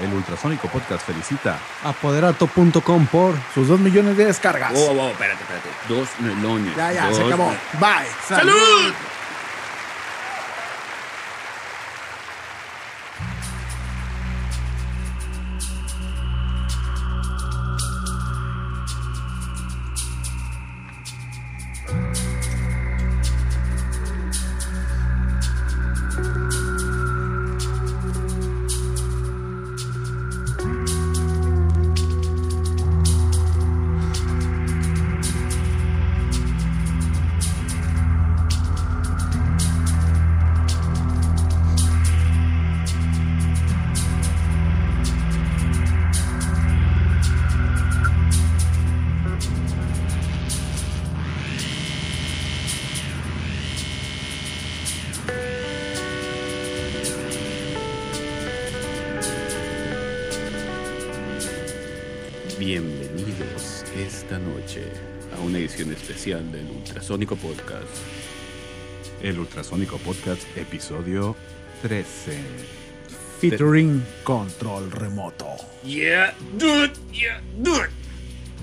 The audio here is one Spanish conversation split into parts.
El Ultrasónico Podcast felicita. Apoderato.com por Sus dos millones de descargas. Oh, oh, espérate, espérate. Dos melones. ya, ya, se acabó. Bye. ¡Salud! Ultrasónico Podcast, episodio 13. Featuring control remoto. Yeah, dude, yeah, dude.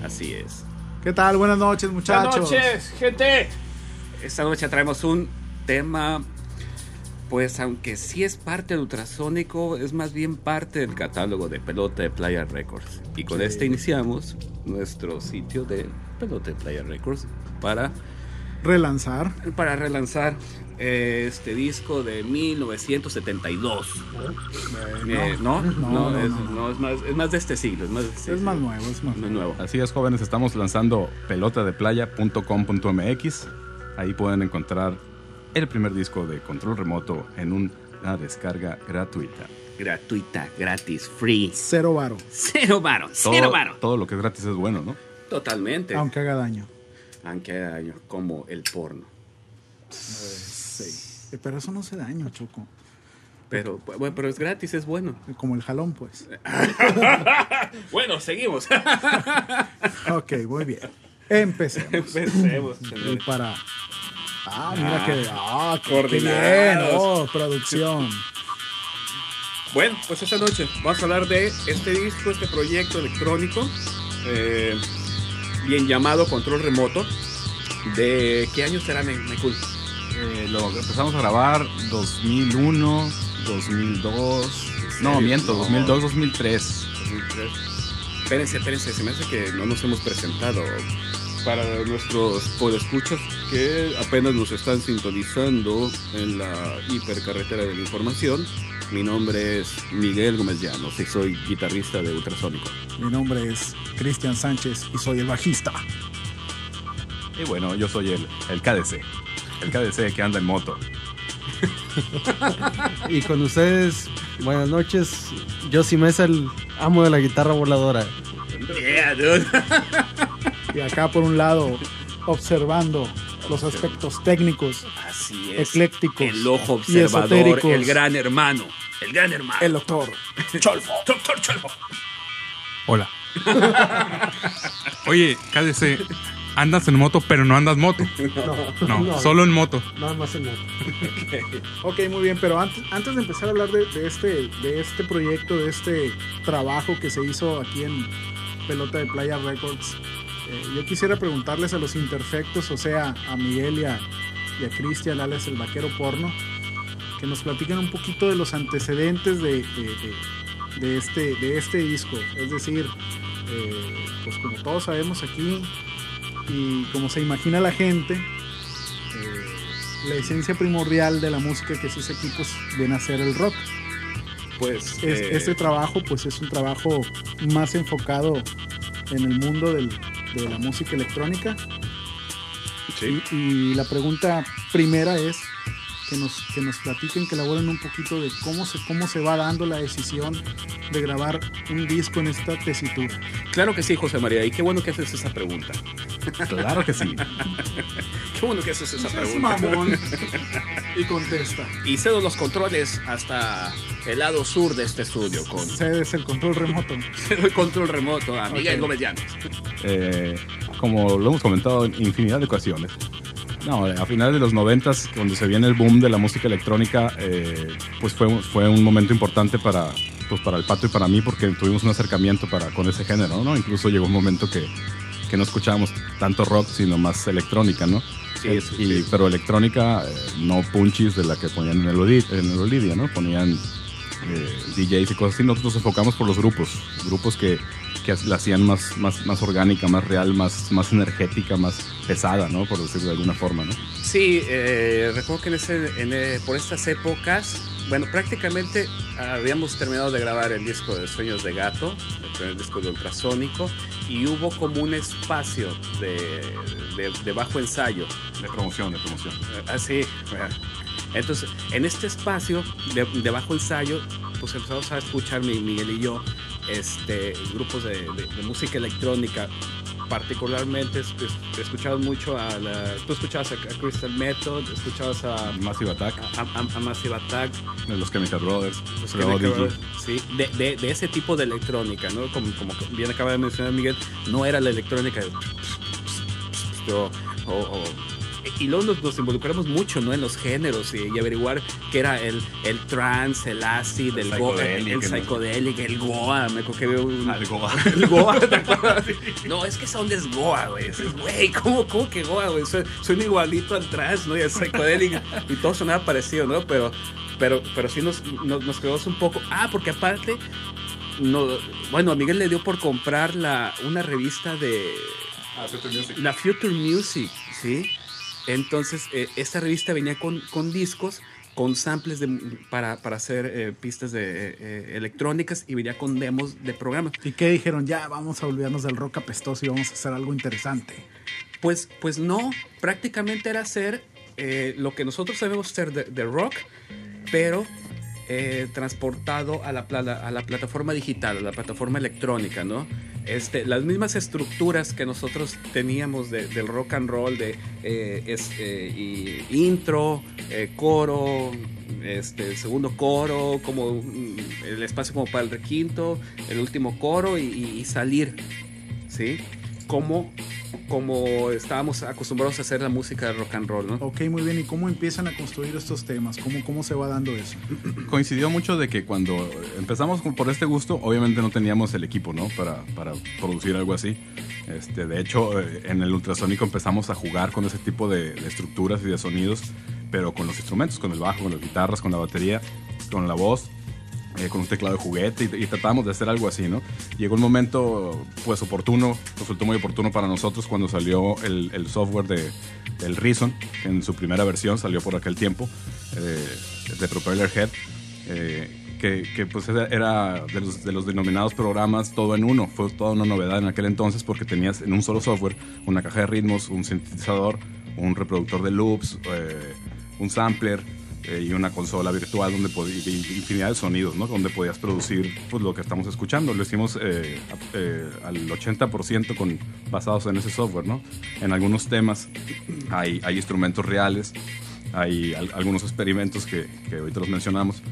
Así es. ¿Qué tal? Buenas noches, muchachos. Buenas noches, gente. Esta noche traemos un tema, pues aunque sí es parte del ultrasónico, es más bien parte del catálogo de Pelota de Playa Records. Y con este iniciamos nuestro sitio de Pelota de Playa Records para, Relanzar. para relanzar eh, este disco de 1972. Eh, no, no, no, no, es, más, es más de este siglo. Es más, este Es más nuevo, es más No es nuevo. nuevo. Así es, jóvenes, estamos lanzando pelotadeplaya.com.mx. Ahí pueden encontrar el primer disco de control remoto en una descarga gratuita. Gratuita, gratis, free. Cero varo, Cero varo, Todo, cero varo. todo lo que es gratis es bueno, ¿no? Totalmente. aunque haga daño. Aunque hay como el porno. Sí. Eh, Pero eso no hace daño, Choco. Pero, bueno, pero es gratis, es bueno. Como el jalón, pues. Bueno, seguimos. Ok, muy bien. Empecemos. Empecemos. Y para. Ah, mira Ah, que. Ah, qué, qué bien. coordinados. Oh, producción. Bueno, pues esta noche vamos a hablar de este disco, este proyecto electrónico, eh, bien llamado Control Remoto. ¿De qué año será, Me- Michael? Eh, lo empezamos a grabar 2001, 2002. No, miento, No. 2002, 2003. 2003. Espérense, espérense, se me hace que no nos hemos presentado. Para nuestros podescuchas que apenas nos están sintonizando en la hipercarretera de la información, mi nombre es Miguel Gómez Llanos y soy guitarrista de Ultrasónico. Mi nombre es Cristian Sánchez y soy el bajista. Y bueno, yo soy el, el KDC. El KDC que anda en moto. Y con ustedes, buenas noches. Yo sí Mesa, el amo de la guitarra voladora. Yeah, dude. Y acá por un lado, observando los aspectos técnicos, Así es. eclécticos El ojo y observador, esotéricos. el gran hermano. El gran hermano. el doctor Cholfo. Doctor Cholfo. Hola. Oye, KDC, andas en moto, pero no andas moto. No, No, solo en moto. Nada más en moto. Ok, muy bien, pero antes, antes de empezar a hablar de, de este, de este proyecto, de este trabajo que se hizo aquí en Pelota de Playa Records, eh, yo quisiera preguntarles a los imperfectos, o sea, a Miguel y a, y a Cristian, alias el vaquero porno, que nos platiquen un poquito de los antecedentes de, de- de- de este, de este disco. Es decir, eh, pues como todos sabemos aquí, y como se imagina la gente, eh, la esencia primordial de la música que se hace aquí pues viene a ser el rock. Pues Es- Este trabajo pues es un trabajo más enfocado en el mundo del- de la música electrónica sí. y, y la pregunta primera es que nos, que nos platiquen, que elaboren un poquito de cómo se, cómo se va dando la decisión de grabar un disco en esta tesitura. Claro que sí, José María. Y qué bueno que haces esa pregunta. Claro que sí. Qué bueno que haces esa Es pregunta. mamón y contesta. Y cedo los controles hasta el lado sur de este estudio con Cedes el control remoto. cedo el control remoto a Miguel Ok. Gómez Llanos. Eh, como lo hemos comentado en infinidad de ocasiones. No, a finales de los noventas, cuando se viene el boom de la música electrónica, eh, pues fue, un- fue un momento importante para, pues para el pato y para mí porque tuvimos un acercamiento para, con ese género, ¿no? Incluso llegó un momento que, que no escuchábamos tanto rock, sino más electrónica, ¿no? Sí, Eh, sí, y, sí. Pero electrónica, eh, no punchis de la que ponían en el, Oli- en el Olivia, ¿no? Ponían eh, DJs y cosas así. Nosotros nos enfocamos por los grupos, grupos que, que la hacían más, más, más orgánica, más real, más, más energética, más pesada, ¿no? Por decirlo de alguna forma, ¿no? Sí, eh, recuerdo que en ese, en, eh, por estas épocas, bueno, prácticamente habíamos terminado de grabar el disco de Sueños de Gato, el primer disco de Ultrasónico, y hubo como un espacio de, de- de bajo ensayo. De promoción, de promoción. Así. Entonces, en este espacio de, de bajo ensayo, pues empezamos a escuchar mi- Miguel y yo este, grupos de música electrónica. Particularmente es- es- escuchabas mucho a la. Tú escuchabas a, a Crystal Method, escuchabas a, Massive Attack, a, a- a Massive Attack, de los Chemical Brothers, los. Chemical- sí, de, de- de ese tipo de electrónica, ¿no? Como, como bien acaba de mencionar Miguel, no era la electrónica de- o- o- o- y luego nos, nos involucramos mucho ¿no? en los géneros y, y averiguar qué era el, el trance, el acid, el, El go- el, el el goa. Me veo un, Algo. el Goa, ¿te acuerdas? No, es que esa onda es Goa, güey. Güey, ¿cómo, ¿cómo que Goa, güey? Un igualito al trance, ¿no? Y al psychedelic. Y todo sonaba parecido, ¿no? Pero, pero, pero sí nos, nos, nos quedamos un poco. Ah, porque aparte, no, bueno, a Miguel le dio por comprar la, una revista de la Future Music, ¿sí? Entonces, eh, esta revista venía con, con discos, con samples de, para, para hacer eh, pistas de, eh, electrónicas y venía con demos de programas. ¿Y qué dijeron? Ya, vamos a olvidarnos del rock apestoso y vamos a hacer algo interesante. Pues, pues no, prácticamente era hacer lo que nosotros sabemos hacer de, de rock, pero eh, transportado a la, a la plataforma digital, a la plataforma electrónica, ¿no? Este, las mismas estructuras que nosotros teníamos de- del rock and roll, de eh, eh, intro, eh, coro, este, segundo coro, como mm, el espacio como para el requinto, el último coro y salir, ¿sí? Como, como estábamos acostumbrados a hacer la música de rock and roll, ¿no? Ok, muy bien. ¿Y cómo empiezan a construir estos temas? ¿Cómo, cómo se va dando eso? Coincidió mucho de que cuando empezamos con- por este gusto, obviamente no teníamos el equipo, ¿no? Para, para producir algo así. Este, de hecho, eh, en el ultrasónico empezamos a jugar con ese tipo de, de estructuras y de sonidos, pero con los instrumentos, con el bajo, con las guitarras, con la batería, con la voz. Eh, con un teclado de juguete y, y tratábamos de hacer algo así, ¿no? Llegó un momento, pues oportuno, resultó muy oportuno para nosotros cuando salió el, el software de, del Reason, en su primera versión salió por aquel tiempo, eh, de Propeller Head, eh, que, que, pues era- era de los, de los denominados programas todo en uno. Fue toda una novedad en aquel entonces porque tenías en un solo software una caja de ritmos, un sintetizador, un reproductor de loops, eh, un sampler eh, y una consola virtual donde infinidad de sonidos, ¿no? Donde podías producir pues, lo que estamos escuchando. Lo hicimos eh, a- eh, al 80% con, basados en ese software, ¿no? En algunos temas hay, hay instrumentos reales, hay al- algunos experimentos que, que ahorita los mencionamos.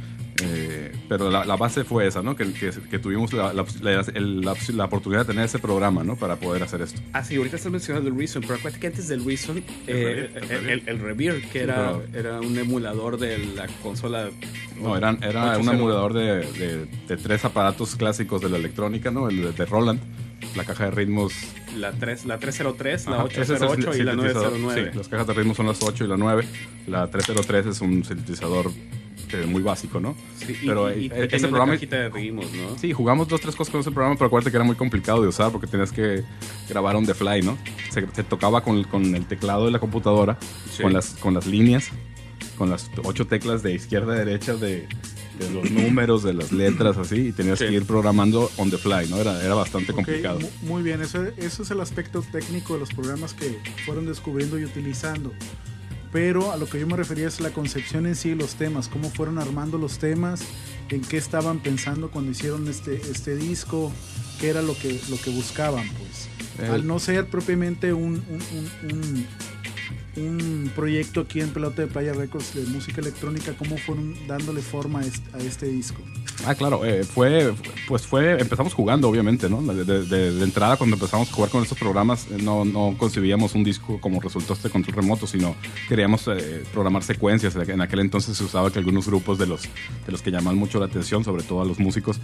Eh, pero la, la base fue esa, ¿no? Que, que- que tuvimos la, la- la- la- la oportunidad de tener ese programa, ¿no? Para poder hacer esto. Ah, sí, ahorita estás mencionando el Reason, pero acuérdate que antes del Reason, eh, el Revere, que era, era un emulador de la consola. No, eran, era 808. un emulador de, de- de tres aparatos clásicos de la electrónica, ¿no? El de, de Roland, la caja de ritmos. La, 3, la 303, la Ajá, es el 808 y la sintetizador. 909. Sí, las cajas de ritmos son las 8 y la 9. La 303 es un sintetizador eh, muy básico, ¿no? Sí, Pero, y- y eh, ese programa- de ritmos, ¿no? Sí, jugamos dos, tres cosas con ese programa, pero acuérdate que era muy complicado de usar porque tenías que grabar on the fly, ¿no? Se, se tocaba con, con el teclado de la computadora, Sí. con, las, con las líneas, con las ocho teclas de izquierda a derecha de, de los números, de las letras, así, y tenías Sí. que ir programando on the fly, ¿no? Era, era bastante Ok, complicado. mu- muy bien, eso, eso es el aspecto técnico de los programas que fueron descubriendo y utilizando. Pero a lo que yo me refería es la concepción en sí de los temas, cómo fueron armando los temas, en qué estaban pensando cuando hicieron este, este disco, qué era lo que, lo que buscaban, pues. Eh, Al no ser propiamente un, un- un- un- un proyecto aquí en Pelota de Playa Records de música electrónica, ¿cómo fueron dándole forma a este, a este disco? Ah, claro, eh, fue, pues fue, empezamos jugando, obviamente, ¿no? De, de- de- entrada, cuando empezamos a jugar con estos programas, eh, no, no concebíamos un disco como resultó este control remoto, sino queríamos eh, programar secuencias. En aquel entonces se usaba que algunos grupos de los, de los que llaman mucho la atención, sobre todo a los músicos,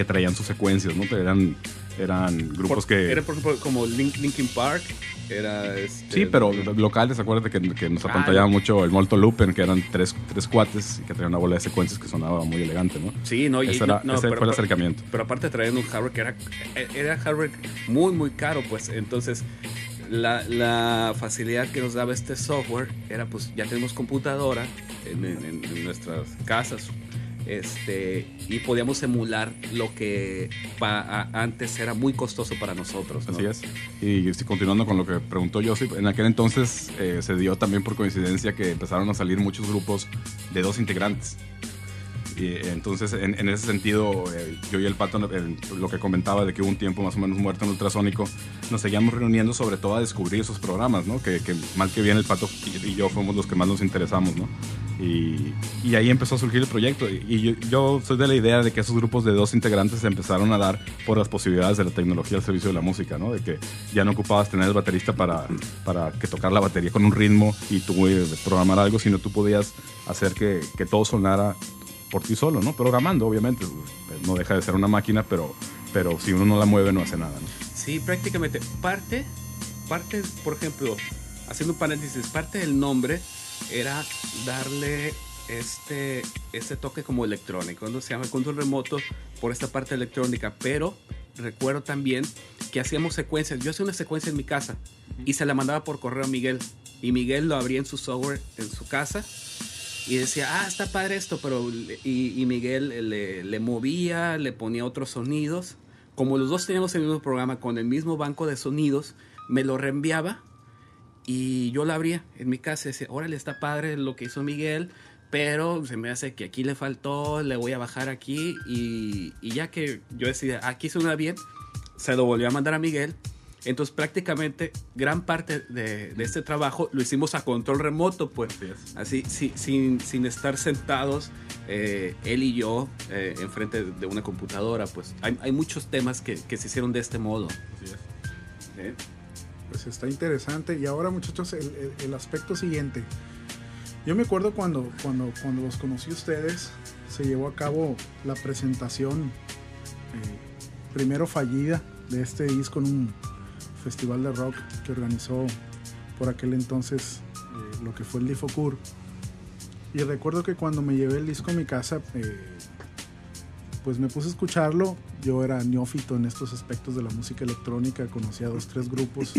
que traían sus secuencias, ¿no? Eran, eran grupos Por- que... Era, por ejemplo, como Link, Linkin Park. Era este, Sí, pero locales, acuérdate que, que nos apantallaba mucho el Molto que eran tres, tres cuates y que traían una bola de secuencias que sonaba muy elegante, ¿no? Sí, no, y Ese, era- no, ese pero- fue el pero- acercamiento. Pero aparte traían un hardware que era, era hardware muy, muy caro, pues entonces la, la facilidad que nos daba este software era pues ya tenemos computadora en, en- en nuestras casas este y podíamos emular lo que antes era muy costoso para nosotros. ¿no? Así es. Y continuando con lo que preguntó Joseph, en aquel entonces eh, se dio también por coincidencia que empezaron a salir muchos grupos de dos integrantes. Y entonces, en, en ese sentido, eh, yo y el Pato, lo que comentaba de que hubo un tiempo más o menos muerto en Ultrasónico, nos seguíamos reuniendo sobre todo a descubrir esos programas, ¿no? Que, que mal que bien el Pato y, yo fuimos los que más nos interesamos, ¿no? Y, ahí empezó a surgir el proyecto. Y, yo soy de la idea de que esos grupos de dos integrantes se empezaron a dar por las posibilidades de la tecnología al servicio de la música, ¿no? De que ya no ocupabas tener el baterista para, para que tocar la batería con un ritmo y tú eh, programar algo, sino tú podías hacer que, que todo sonara por ti solo, ¿no? Programando, obviamente. No deja de ser una máquina, pero, pero si uno no la mueve, no hace nada, ¿no? Sí, prácticamente. Parte, parte, por ejemplo, haciendo un paréntesis, parte del nombre era darle este, este toque como electrónico, ¿no? Se llama control remoto por esta parte electrónica, pero recuerdo también que hacíamos secuencias. Yo hacía una secuencia en mi casa y se la mandaba por correo a Miguel. Y Miguel lo abría en su software en su casa y decía, ah, está padre esto, pero y, Miguel le, le movía, le ponía otros sonidos. Como los dos teníamos el mismo programa con el mismo banco de sonidos, me lo reenviaba y yo lo abría en mi casa y decía, órale, está padre lo que hizo Miguel, pero se me hace que aquí le faltó, le voy a bajar aquí y, y ya que yo decía, aquí suena bien, se lo volvió a mandar a Miguel. Entonces prácticamente gran parte de, de este trabajo lo hicimos a control remoto, pues Así si- sin, sin estar sentados eh, él y yo eh, enfrente de una computadora, pues hay, hay muchos temas que, que se hicieron de este modo. Así es. ¿eh? Pues está interesante. Y ahora, muchachos, el, el- el aspecto siguiente. Yo me acuerdo cuando, cuando, cuando los conocí a ustedes, se llevó a cabo la presentación eh, primero fallida de este disco en un festival de rock que organizó por aquel entonces eh, lo que fue el Difocur. Y recuerdo que cuando me llevé el disco a mi casa, eh, pues me puse a escucharlo. Yo era neófito en estos aspectos de la música electrónica, conocía dos, tres grupos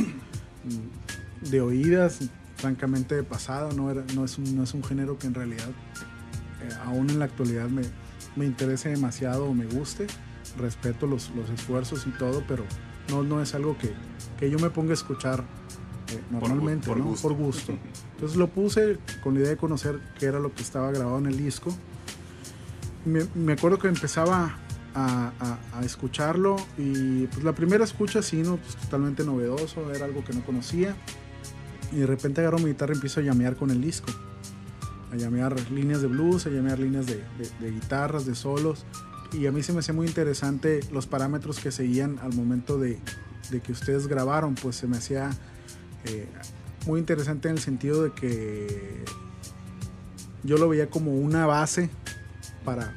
de oídas, francamente de pasado, no, era, no, es, un, no es un género que en realidad, eh, aún en la actualidad, me, me interese demasiado o me guste. Respeto los, los esfuerzos y todo, pero no, no es algo que, que yo me ponga a escuchar eh, Por normalmente, por ¿no? gusto. por gusto. Entonces lo puse con la idea de conocer qué era lo que estaba grabado en el disco. Me, me acuerdo que empezaba a, a- a escucharlo y pues la primera escucha sí, ¿no? Pues totalmente novedoso, era algo que no conocía. Y de repente agarro mi guitarra y empiezo a llamear con el disco. A llamear líneas de blues, a llamear líneas de, de- de guitarras, de solos. Y a mí se me hacía muy interesante los parámetros que seguían al momento de, de que ustedes grabaron. Pues se me hacía eh, muy interesante en el sentido de que yo lo veía como una base para,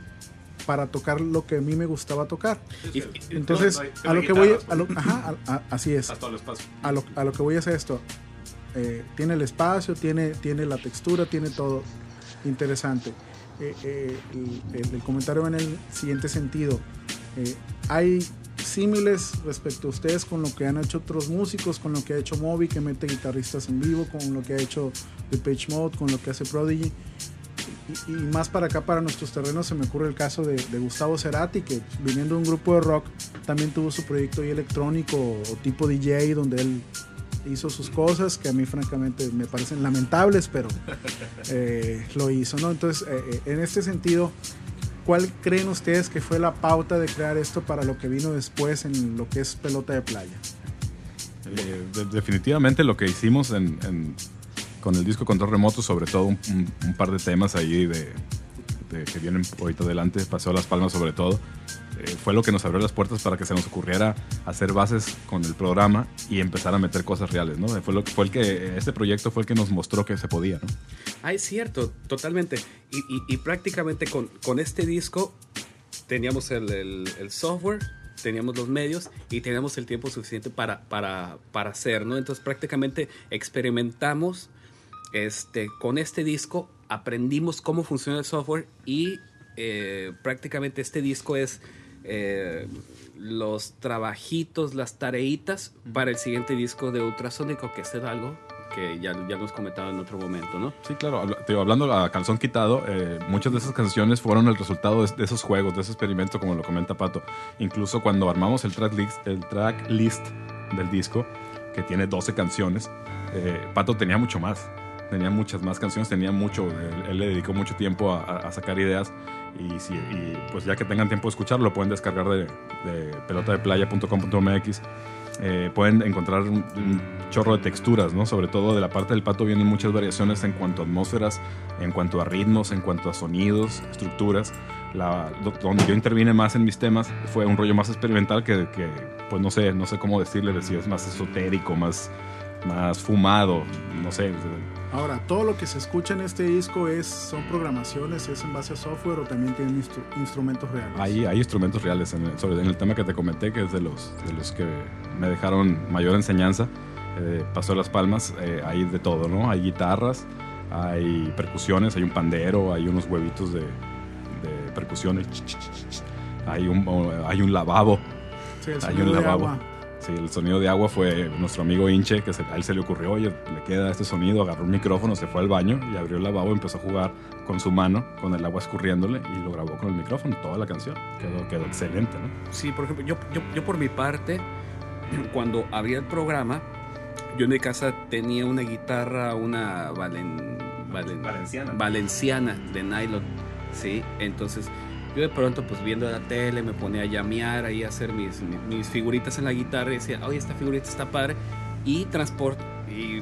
para tocar lo que a mí me gustaba tocar. Y- y- Entonces, No, no a lo que voy, a lo- ajá, a- a- así es. Hasta el espacio. A lo, a lo que voy es esto. Eh, tiene el espacio, tiene, tiene la textura, tiene todo interesante. Eh, eh, el, el- el comentario va en el siguiente sentido. Eh, hay símiles respecto a ustedes con lo que han hecho otros músicos, con lo que ha hecho Moby, que mete guitarristas en vivo, con lo que ha hecho The Page Mode, con lo que hace Prodigy. Y, y más para acá, para nuestros terrenos, se me ocurre el caso de, de Gustavo Cerati, que viniendo de un grupo de rock, también tuvo su proyecto ahí electrónico o tipo DJ, donde él hizo sus cosas, que a mí francamente me parecen lamentables, pero eh, lo hizo, ¿no? Entonces, eh, eh, en este sentido, ¿cuál creen ustedes que fue la pauta de crear esto para lo que vino después en lo que es pelota de playa? Eh, de- definitivamente lo que hicimos en, con el disco Control Remoto, sobre todo un par de temas ahí de, que vienen ahorita adelante, Paseo Las Palmas sobre todo, eh, fue lo que nos abrió las puertas para que se nos ocurriera hacer bases con el programa y empezar a meter cosas reales, ¿no? Fue, lo, fue el que, este proyecto fue el que nos mostró que se podía, ¿no? Ah, es cierto, totalmente. Y, y- y prácticamente con, con este disco teníamos el, el- el software, teníamos los medios y teníamos el tiempo suficiente para, para, para hacer, ¿no? Entonces prácticamente experimentamos este, con este disco, aprendimos cómo funciona el software y eh, prácticamente este disco es eh, los trabajitos, las tareitas para el siguiente disco de Ultrasónico, que es algo que ya, ya nos comentaba en otro momento, ¿no? Sí, claro. habla- te digo, hablando a calzón quitado, eh, muchas de esas canciones fueron el resultado de, esos juegos, de ese experimento, como lo comenta Pato. Incluso cuando armamos el track list, el track list del disco, que tiene 12 canciones, Pato tenía mucho más. Tenía muchas más canciones, tenía mucho. Él, él le dedicó mucho tiempo a, a- sacar ideas. Y, si, y, pues ya que tengan tiempo de escucharlo, lo pueden descargar de, de pelotadeplaya.com.mx. Eh, pueden encontrar un, un chorro de texturas, ¿no? Sobre todo de la parte del pato vienen muchas variaciones en cuanto a atmósferas, en cuanto a ritmos, en cuanto a sonidos, estructuras. La, do- donde yo intervine más en mis temas fue un rollo más experimental que, que, pues no sé, no sé cómo decirle, si es más esotérico, más, más fumado, no sé. Ahora, todo lo que se escucha en este disco es son programaciones, es en base a software o también tienen instru- instrumentos reales. Hay, hay instrumentos reales en el, sobre, en el tema que te comenté, que es de los, de los que me dejaron mayor enseñanza. Eh, Pasó Las Palmas, eh, hay de todo, ¿no? Hay guitarras, hay percusiones, hay un pandero, hay unos huevitos de, de percusiones. Hay un, hay un lavabo. Sí, hay un lavabo. agua. Sí, el sonido de agua fue nuestro amigo Inche, que se- a él se le ocurrió, oye, le queda este sonido, agarró un micrófono, se fue al baño y abrió el lavabo y empezó a jugar con su mano, con el agua escurriéndole y lo grabó con el micrófono, toda la canción. Quedó, quedó excelente, ¿no? Sí, por ejemplo, yo, yo, yo por mi parte, cuando abría el programa, yo en mi casa tenía una guitarra, una valen, valen- Valenciana. valenciana de nylon, ¿sí? Entonces, yo de pronto, pues viendo la tele, me ponía a llamear ahí, a hacer mis, mis figuritas en la guitarra y decía, oye, esta figurita está padre, y, transport, y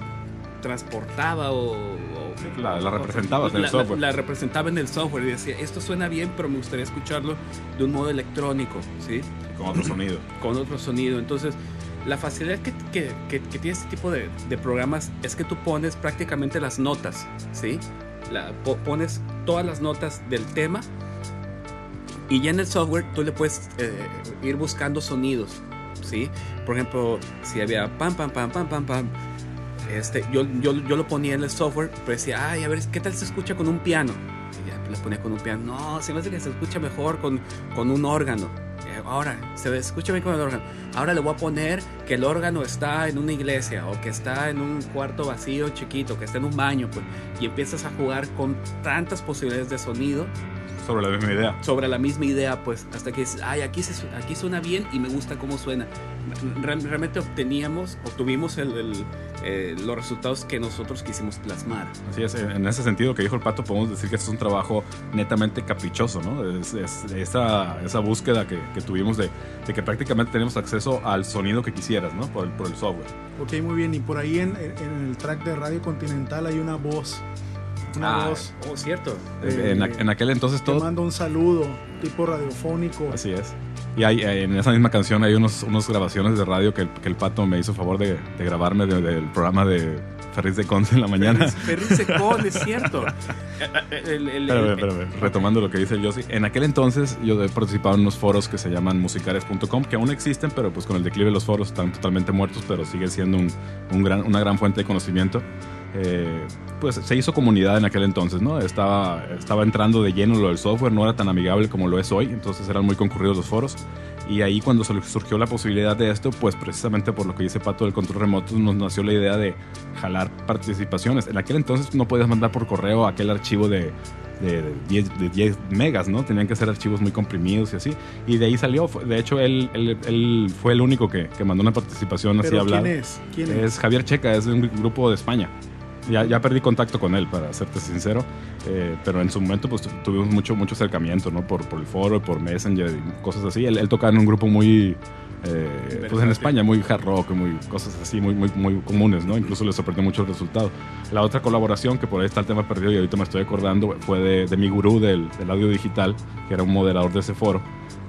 transportaba o... o- Sí, la- la representabas en el la- software. La, representaba en el software y decía, esto suena bien, pero me gustaría escucharlo de un modo electrónico, ¿sí? Con otro sonido. con otro sonido. Entonces, la facilidad que, que- que- que tiene este tipo de, de programas es que tú pones prácticamente las notas, ¿sí? La, pones todas las notas del tema y ya en el software tú le puedes eh, ir buscando sonidos, ¿sí? Por ejemplo, si había pam, pam, pam, pam, pam, pam, este, yo, yo, yo lo ponía en el software, pero decía, ay, a ver, ¿qué tal se escucha con un piano? Y ya le ponía con un piano. No, se me hace que se escucha mejor con, con un órgano. Eh, Ahora, se escucha bien con el órgano. Ahora le voy a poner que el órgano está en una iglesia o que está en un cuarto vacío chiquito, que está en un baño, pues, y empiezas a jugar con tantas posibilidades de sonido Sobre la misma idea. sobre la misma idea, pues, hasta que dices, ay, aquí, se, aquí suena bien y me gusta cómo suena. Re- realmente obteníamos, obtuvimos el- el, eh, los resultados que nosotros quisimos plasmar. Así es, en ese sentido que dijo el pato, podemos decir que este es un trabajo netamente caprichoso, ¿no? Es, es esa, esa búsqueda que, que tuvimos de, de que prácticamente tenemos acceso al sonido que quisieras, ¿no? Por el, por el software. Ok, muy bien. Y por ahí en, en el track de Radio Continental hay una voz. Una Ah, voz Oh, cierto. Eh, en, aqu- en aquel entonces todo... manda un saludo tipo radiofónico. Así es. Y hay, eh, en esa misma canción hay unos, unos grabaciones de radio que el, que el pato me hizo favor de, de grabarme de- del programa de Ferris de Conce en la mañana. Ferri Secón, es cierto. El- el- el- Espérame, espérame. Retomando lo que dice el Yossi. En aquel entonces yo he participado en unos foros que se llaman musicares.com, que aún existen, pero pues con el declive de los foros están totalmente muertos, pero sigue siendo un, un gran, una gran fuente de conocimiento. Eh, pues se hizo comunidad en aquel entonces, ¿no? Estaba, estaba entrando de lleno lo del software, no era tan amigable como lo es hoy, entonces eran muy concurridos los foros. Y ahí cuando sur- surgió la posibilidad de esto, pues precisamente por lo que dice Pato del control remoto, nos nació la idea de jalar participaciones. En aquel entonces no podías mandar por correo aquel archivo de, de 10, de 10 megas, ¿no? Tenían que ser archivos muy comprimidos y así. Y de ahí salió. De hecho, él, él, él fue el único que, que mandó una participación así hablada. ¿quién es? ¿Quién es? Es Javier Checa, es de un grupo de España. Ya, ya perdí contacto con él, para serte sincero. eh, pero en su momento pues tu- tuvimos mucho, mucho acercamiento, ¿no? Por, por el foro, y por Messenger y cosas así. Él, él tocaba en un grupo muy... eh, pues en España, muy hard rock, muy cosas así, muy, muy, muy comunes, ¿no? Incluso le sorprendió mucho el resultado. La otra colaboración, que por ahí está el tema perdido y ahorita me estoy acordando, fue de, de mi gurú del, del audio digital, que era un moderador de ese foro,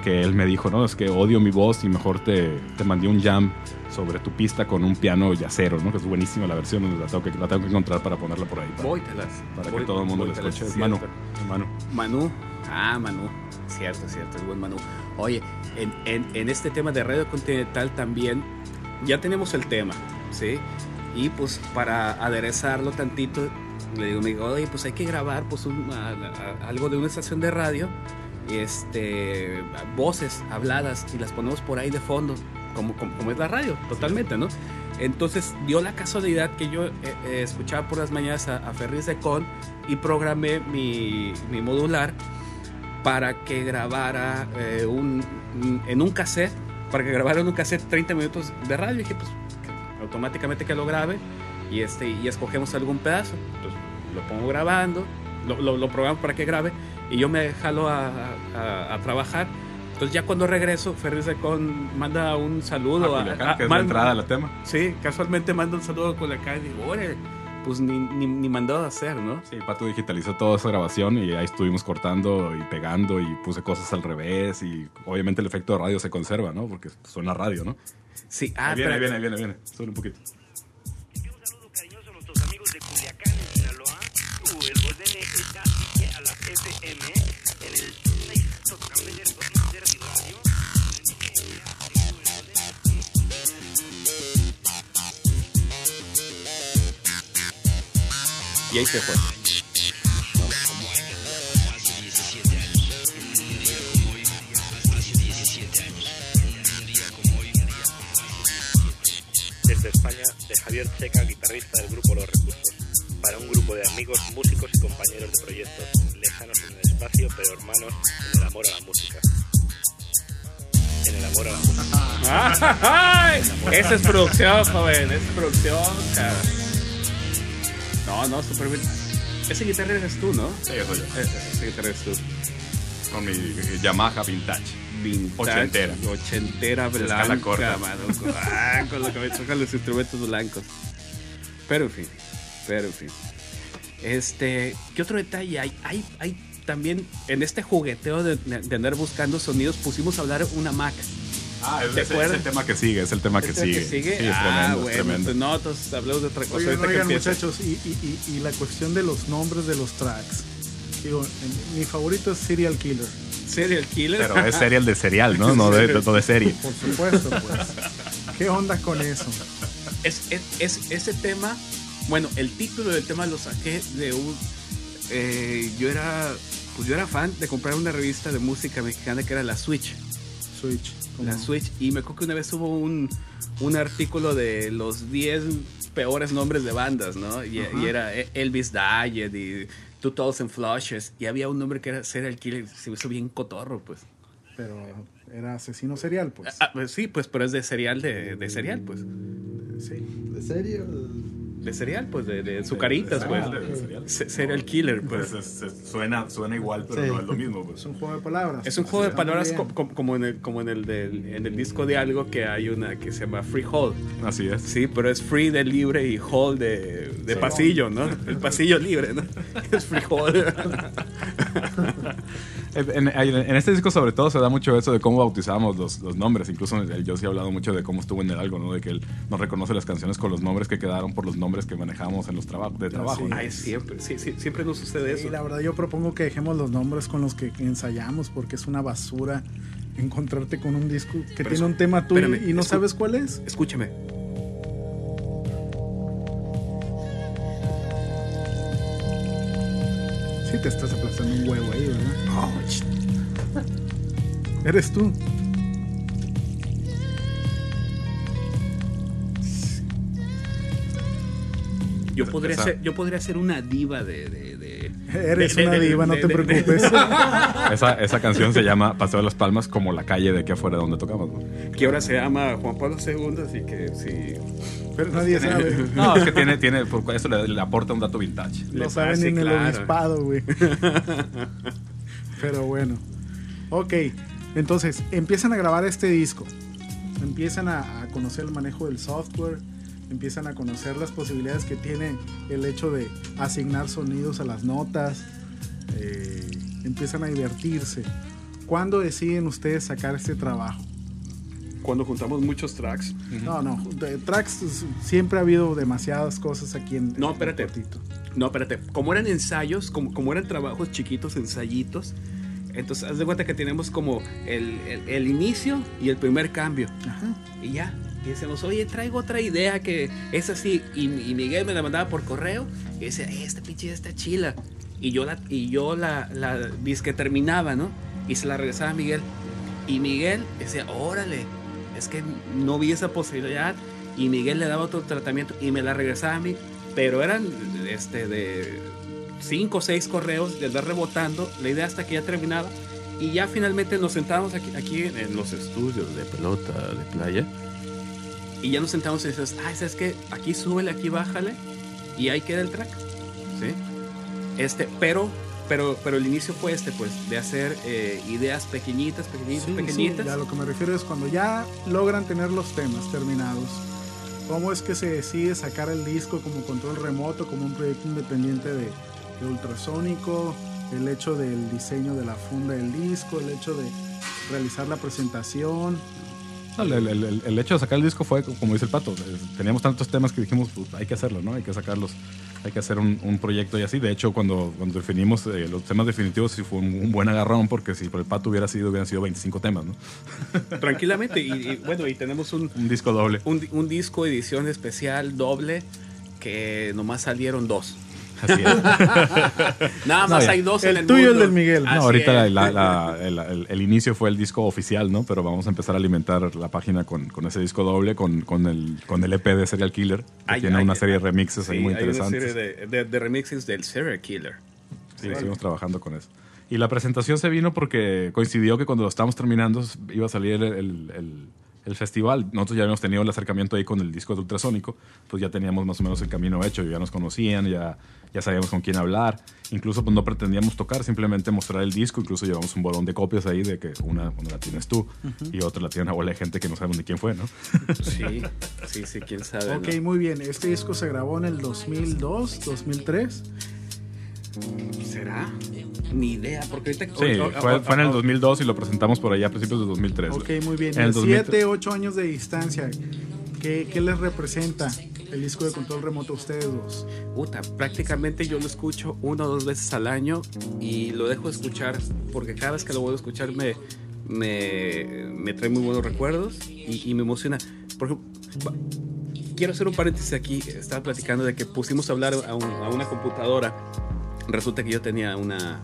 que él me dijo, no, es que odio mi voz y mejor te, te mandé un jam sobre tu pista con un piano yacero, ¿no? Que es buenísima la versión, la tengo que, la tengo que encontrar para ponerla por ahí. Para, Vóytelas. para que todo el mundo vóytelas, escuche. Es. Manu. Manu. Manu. Ah, Manu. Cierto, cierto, el buen Manu. Oye, en, en- en este tema de Radio Continental también ya tenemos el tema, ¿sí? Y pues para aderezarlo tantito, le digo, me digo, oye, pues hay que grabar pues un- a- a- algo de una estación de radio, este, voces habladas y las ponemos por ahí de fondo, como, como, como es la radio, totalmente, ¿no? Entonces dio la casualidad que yo eh, eh, escuchaba por las mañanas a, a Ferris de Con y programé mi, mi modular para que grabara eh, un, en un cassette, para que grabara en un cassette 30 minutos de radio. Y dije, pues automáticamente que lo grabe y, este, y escogemos algún pedazo. Entonces lo pongo grabando, lo, lo, lo programo para que grabe y yo me jalo a, a- a trabajar. Entonces ya cuando regreso, Ferris de Con manda un saludo. Ah, a- Culiacán, a- que es la entrada al tema. Sí, casualmente manda un saludo la cara y digo, órale, pues ni, ni, ni mandado a hacer, ¿no? Sí, Pato digitalizó toda esa grabación y ahí estuvimos cortando y pegando y puse cosas al revés y obviamente el efecto de radio se conserva, ¿no? Porque suena radio, ¿no? Sí, ah, ahí viene, ahí viene, ahí viene, ahí viene. Sube un poquito. Y ahí se fue. Desde España, de Javier Checa, guitarrista del grupo Los Recursos. Para un grupo de amigos, músicos y compañeros de proyectos, lejanos en el espacio, pero hermanos en el amor a la música. En el amor a la música. Esa es producción, joven. Esa es producción, cara. No, no, súper bien. Ese guitarra eres tú, ¿no? Sí, yo soy yo. Ese, ese guitarra eres tú. Con mi Yamaha Vintage. Vintage, Ochentera. Ochentera blanca, corta. mano, con, ah, con lo que me tocan los instrumentos blancos. Pero en fin, pero en fin. Este, ¿qué otro detalle hay? Hay, hay también en este jugueteo de, de andar buscando sonidos, pusimos a hablar una Mac. Ah, es, ¿Te es- el tema que sigue, es el tema que ¿Este sigue. que sigue? Sí, es ah, tremendo, es bueno, tremendo. no, entonces hablemos de otra cosa. Oigan, que muchachos, y, y- y- y la cuestión de los nombres de los tracks. Digo, en- mi favorito es Serial Killer. Serial Killer. Pero es serial de serial, ¿no? No de, no de serie. Por supuesto, pues. ¿Qué onda con eso? es, es, es- ese tema, bueno, el título del tema lo saqué de un... eh, yo era pues yo era fan de comprar una revista de música mexicana que era La Switch. Switch. como- La Switch. Y me acuerdo que una vez hubo un, un artículo de los 10 peores nombres de bandas, ¿no? Y, y era Elvis Diet y 2000 Flushes. Y había un nombre que era Serial Killer. Se me hizo bien cotorro, pues. Pero era asesino serial, pues. Ah, pues sí, pues, pero es de cereal, de, de cereal, pues. Sí. ¿De serio? De cereal, pues, de, de sucaritas, pues. Serial Killer, pues. Pues es- es- suena, suena igual, pero Sí. no es lo mismo. Pues. Es un juego de palabras. Es un juego de palabras bien. co- co- como, en el, como en, el del, en el disco de algo que hay una que se llama Free Hall. Así es. Sí, pero es free de libre y hall de, de pasillo, ¿no? El pasillo libre, ¿no? Es free hall. En, este disco sobre todo se da mucho eso de cómo bautizamos los, los nombres. Incluso el Josie ha hablado mucho de cómo estuvo en el algo, ¿no? De que él no reconoce las canciones con los nombres que quedaron por los nombres que manejamos en los trabajos de trabajo. ¿no? Ay, siempre, sí, sí, siempre nos sucede Y eso. la verdad yo propongo que dejemos los nombres con los que ensayamos porque es una basura encontrarte con un disco que Pero tiene un tema tuyo espérame, y no sabes cuál es. Escúchame. Sí te estás un huevo ahí, ¿verdad? Eres tú. Yo podría, ser, yo podría ser una diva de, de, Eres De- una de- diva, no te preocupes. Esa, esa canción se llama Paseo de las Palmas como la calle de aquí afuera donde tocamos. ¿no? que ahora se llama Juan Pablo II, así que sí. Pero nadie sabe. No, es que tiene, tiene por eso le, le aporta un dato vintage. Lo saben en el obispado, güey. Pero bueno. Ok, entonces empiezan a grabar este disco. Empiezan a, a conocer el manejo del software. Empiezan a conocer las posibilidades que tiene el hecho de asignar sonidos a las notas. eh, empiezan a divertirse. ¿Cuándo deciden ustedes sacar este trabajo? Cuando juntamos muchos tracks. No, no, de tracks siempre ha habido demasiadas cosas aquí en. No, en espérate. No, espérate. Como eran ensayos, como, como eran trabajos chiquitos, ensayitos, entonces haz de cuenta que tenemos como el, el- el inicio y el primer cambio. Ajá. Y ya. Y decimos, oye, traigo otra idea que es así. Y, y Miguel me la mandaba por correo. Y decía, "Eh, esta pinche idea está chila. Y yo la, y yo la, la disque terminaba, ¿no? Y se la regresaba a Miguel. Y Miguel decía, órale, es que no vi esa posibilidad. Y Miguel le daba otro tratamiento y me la regresaba a mí. Pero eran este, de cinco o seis correos, de dar rebotando la idea hasta que ya terminaba. Y ya finalmente nos sentábamos aquí, aquí en los estudios de pelota de playa. Y ya nos sentamos y dices, ah, ¿sabes qué? Aquí súbele, aquí bájale. Y ahí queda el track. ¿Sí? Este, pero, pero, pero el inicio fue este, pues, de hacer eh, ideas pequeñitas, pequeñitas, Sí, sí, pequeñitas. ya lo que me refiero es cuando ya logran tener los temas terminados. ¿Cómo es que se decide sacar el disco como control remoto, como un proyecto independiente de, de ultrasónico? El hecho del diseño de la funda del disco, el hecho de realizar la presentación. No, el, el- el- el hecho de sacar el disco fue, como dice el pato, teníamos tantos temas que dijimos, pues, hay que hacerlo, ¿no? Hay que sacarlos, hay que hacer un, un proyecto y así. De hecho, cuando, cuando definimos eh, los temas definitivos, sí fue un, un buen agarrón, porque si por el pato hubiera sido, hubieran sido 25 temas, ¿no? Tranquilamente. Y, y, bueno, y tenemos un, Un disco doble. un disco edición especial doble que nomás salieron dos. Así es. Nada más hay dos en El el tuyo y el mundo. del Miguel. No, Así ahorita es. la- la- el, el- el inicio fue el disco oficial, ¿no? Pero vamos a empezar a alimentar la página con, con ese disco doble, con, con, el, con el EP de Serial Killer, que Ay, tiene ay, una ay, serie de remixes ahí Sí, muy hay una interesantes. serie de, de- de remixes del Serial Killer. Sí, estuvimos trabajando con eso. Y la presentación se vino porque coincidió que cuando lo estábamos terminando iba a salir el, el- el- festival. Nosotros ya habíamos tenido el acercamiento ahí con el disco de Ultrasónico, pues ya teníamos más o menos el camino hecho, ya nos conocían, ya, ya sabíamos con quién hablar. Incluso pues no pretendíamos tocar, simplemente mostrar el disco. Incluso llevamos un bolón de copias ahí de que una, una la tienes tú y otra la tiene una bola de gente que no sabemos ni quién fue, ¿no? Sí, sí, sí, quién sabe. Ok, ¿no? muy bien. Este disco se grabó en el 2002, 2003. ¿Será? Ni idea, porque ahorita... Sí, o- o- fue, fue en el o- 2002 y lo presentamos por allá a principios de 2003. Ok, muy bien. En el En 2003. 7, 8 años de distancia. ¿Qué, ¿Qué les representa el disco de control remoto a ustedes dos? Puta, prácticamente yo lo escucho una o dos veces al año y lo dejo de escuchar porque cada vez que lo vuelvo a escuchar me, me, me trae muy buenos recuerdos y, y me emociona. Por ejemplo, quiero hacer un paréntesis aquí. Estaba platicando de que pusimos a hablar a, un- a una computadora. Resulta que yo tenía una.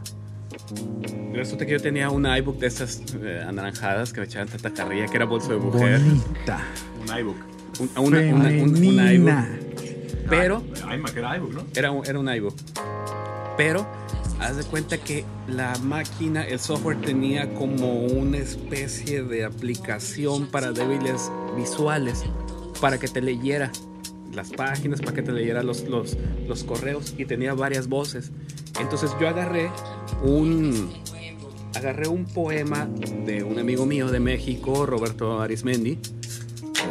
Resulta que yo tenía una iBook de esas eh, anaranjadas que me echaban tanta carrilla, que era bolso de mujer. Bonita. Un iBook. Un- una, una, un- un Femenina. iBook. Pero iMac era iBook, ¿no? era un, era un iBook. Pero haz de cuenta que la máquina, el software tenía como una especie de aplicación para débiles visuales, para que te leyera las páginas, para que te leyera los, los, los correos y tenía varias voces. Entonces yo agarré un, agarré un poema de un amigo mío de México, Roberto Arismendi,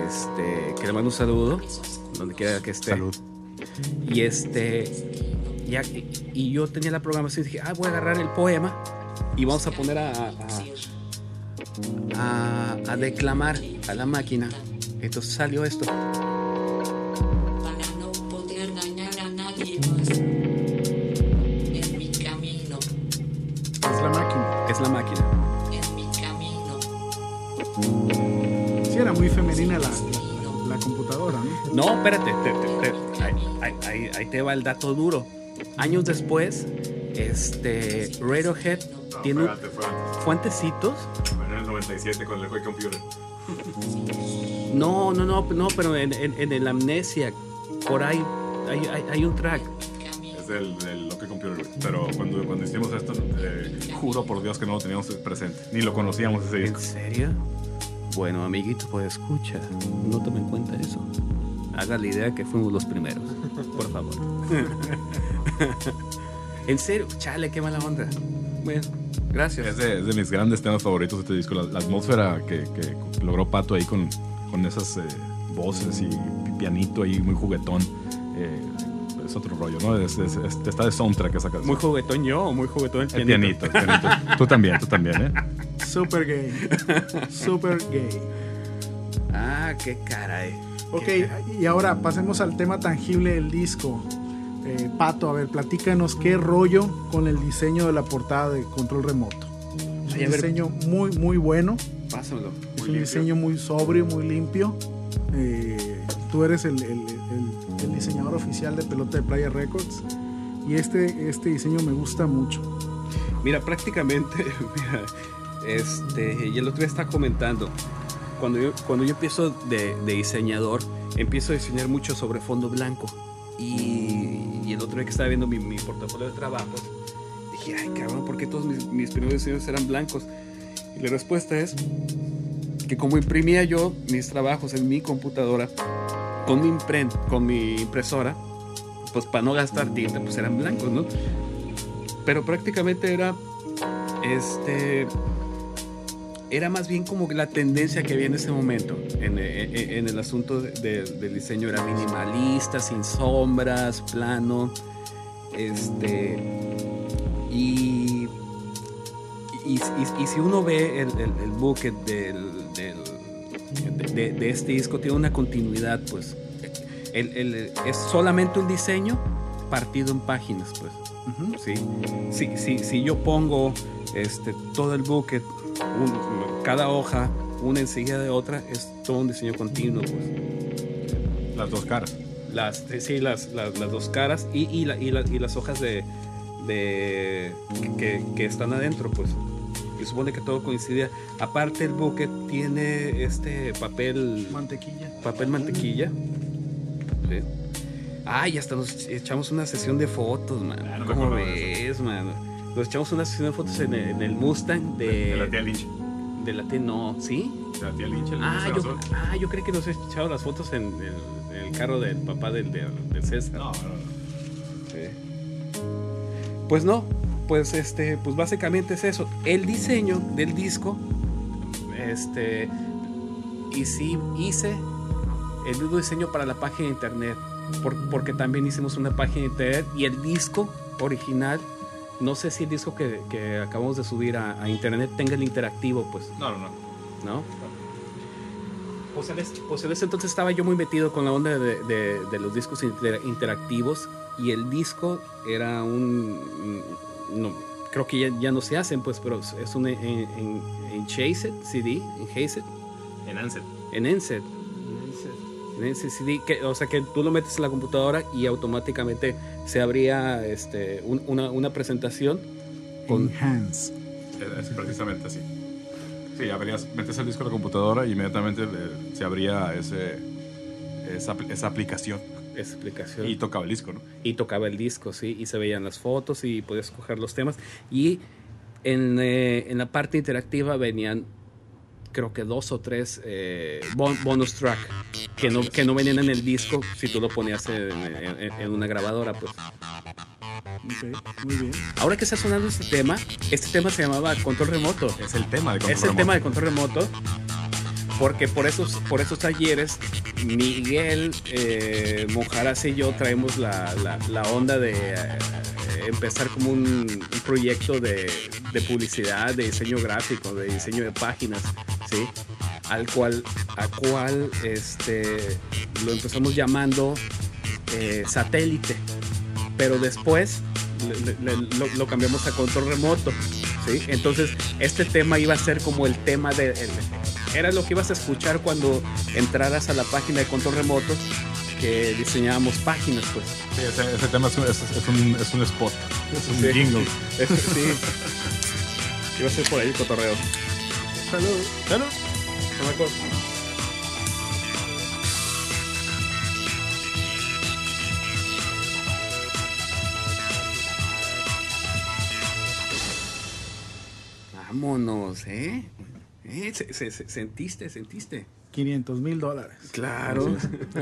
este, que le mando un saludo, donde quiera que esté. Salud. Y este. Y, y yo tenía la programación y dije, ah, voy a agarrar el poema y vamos a poner a. a, a- a declamar a la máquina. Entonces salió esto. La, la, la computadora, ¿no? No, espérate. te- te- te- ahí, ahí- ahí- ahí te va el dato duro. Años después, este. Radiohead tiene un- fuentecitos. en el 97 con el Wake Computer. No, no, no, no, pero en, en- en el Amnesia, por ahí hay, hay- hay un track. del, del Local Computer. Pero cuando, cuando hicimos esto, eh, juro por Dios que no lo teníamos presente. Ni lo conocíamos ese ¿En disco. serio? Bueno, amiguito, pues escucha. No tome en cuenta eso. Haga la idea que fuimos los primeros. Por favor. en serio, chale, qué mala onda. Bueno, gracias. Es de, es de mis grandes temas favoritos este disco. La, la atmósfera que, que logró Pato ahí con, con esas eh, voces y pianito ahí muy juguetón. eh, es otro rollo, ¿no? Es- es- es- está de soundtrack esa canción. Muy juguetón yo muy juguetón el el pianito. pianito, el pianito. Tú también, tú también, ¿eh? Super gay. Super gay. Ah, qué caray. Ok, y ahora pasemos al tema tangible del disco. Eh, Pato, a ver, platícanos qué rollo con el diseño de la portada de Control Remoto. Es Ay, un ver. diseño muy, muy bueno. Pásamelo. Es un diseño muy sobrio, muy limpio. Eh, tú eres el, el- el- el diseñador oficial de Pelota de Playa Records. Y este, este diseño me gusta mucho. Mira, prácticamente, mira, este, y el otro día está comentando, cuando yo, cuando yo empiezo de, diseñador, empiezo a diseñar mucho sobre fondo blanco. Y, el otro día que estaba viendo mi, mi portafolio de trabajos, dije, ay cabrón, ¿por qué todos mis, primeros diseños eran blancos? Y la respuesta es que como imprimía yo mis trabajos en mi computadora, con mi, impren- con mi impresora, pues para no gastar tinta, pues eran blancos, ¿no? pero prácticamente era este era más bien como la tendencia que había en ese momento en, en- en el asunto de- de- del diseño era minimalista sin sombras plano este y y, y- y si uno ve el, el, el bucket del, del- de, de- de este disco tiene una continuidad pues el- el- es solamente un diseño partido en páginas pues ¿sí? Si, si, si yo pongo este, todo el bucket, un- cada hoja, una enseguida de otra, es todo un diseño continuo. Pues. Las dos caras. Las, sí, las, las, las dos caras y, y, la- y la- y las hojas de, de que, que están adentro, pues. Y supone que todo coincide. Aparte el bucket tiene este papel Mantequilla. papel mantequilla. Sí. Ay, hasta nos echamos una sesión de fotos, man. Ah, no me ¿Cómo ves, man? Nos echamos una sesión de fotos en el, en el Mustang de, De la tía Lynch. de la T, no, ¿sí? De la tía Lynch. el Ah yo, ah, yo creí que nos echado las fotos en el, en el carro del papá del, del, del César. No, no, no. Sí. Pues no, pues este, pues básicamente es eso. El diseño del disco, este, y sí hice el mismo diseño para la página de internet, por- porque también hicimos una página de internet y el disco original, no sé si el disco que, que acabamos de subir a, a internet tenga el interactivo, pues, No, no, no. ¿no? Pues en, este, pues en ese entonces estaba yo muy metido con la onda de, de- de los discos inter- interactivos y el disco era un... mm, No, creo que ya, ya no se hacen, pues, pero es un en, en, en Chase CD, en En Ansel. en Enset. En Enset CD, que, o sea que tú lo metes en la computadora y automáticamente se abría este, un- una, una presentación con... Enhance. Es, es precisamente así. Sí, abrías, metes el disco en la computadora y inmediatamente eh, se abría ese, esa, esa aplicación esa aplicación. y tocaba el disco, ¿no? y tocaba el disco, sí, y se veían las fotos y podías escoger los temas. Y en, eh, en la parte interactiva venían, creo que dos o tres eh, bon- bonus track que no, que no venían en el disco si tú lo ponías en, en- en una grabadora, pues. Ok, muy bien. Ahora que está sonando este tema, este tema se llamaba Control Remoto. Es el tema de Es el Control tema de Remoto. control remoto. Porque por esos, por esos talleres, Miguel eh, Monjaras y yo traemos la, la- la onda de eh, empezar como un, un proyecto de, de publicidad, de diseño gráfico, de diseño de páginas, ¿sí? Al cual, a cual este, lo empezamos llamando eh, satélite. Pero después lo, cambiamos a control remoto. ¿sí? Entonces, este tema iba a ser como el tema de. era lo que ibas a escuchar cuando entraras a la página de control remoto, que diseñábamos páginas, pues. Sí, ese, tema es un, es, es, un, es un, spot, es un jingle. Sí, sí. A ser por ahí cotorreo. Salud. Salud. Salud. Vámonos, ¿eh? ¿Eh? Se, se, sentiste, sentiste. 500 mil dólares. Claro.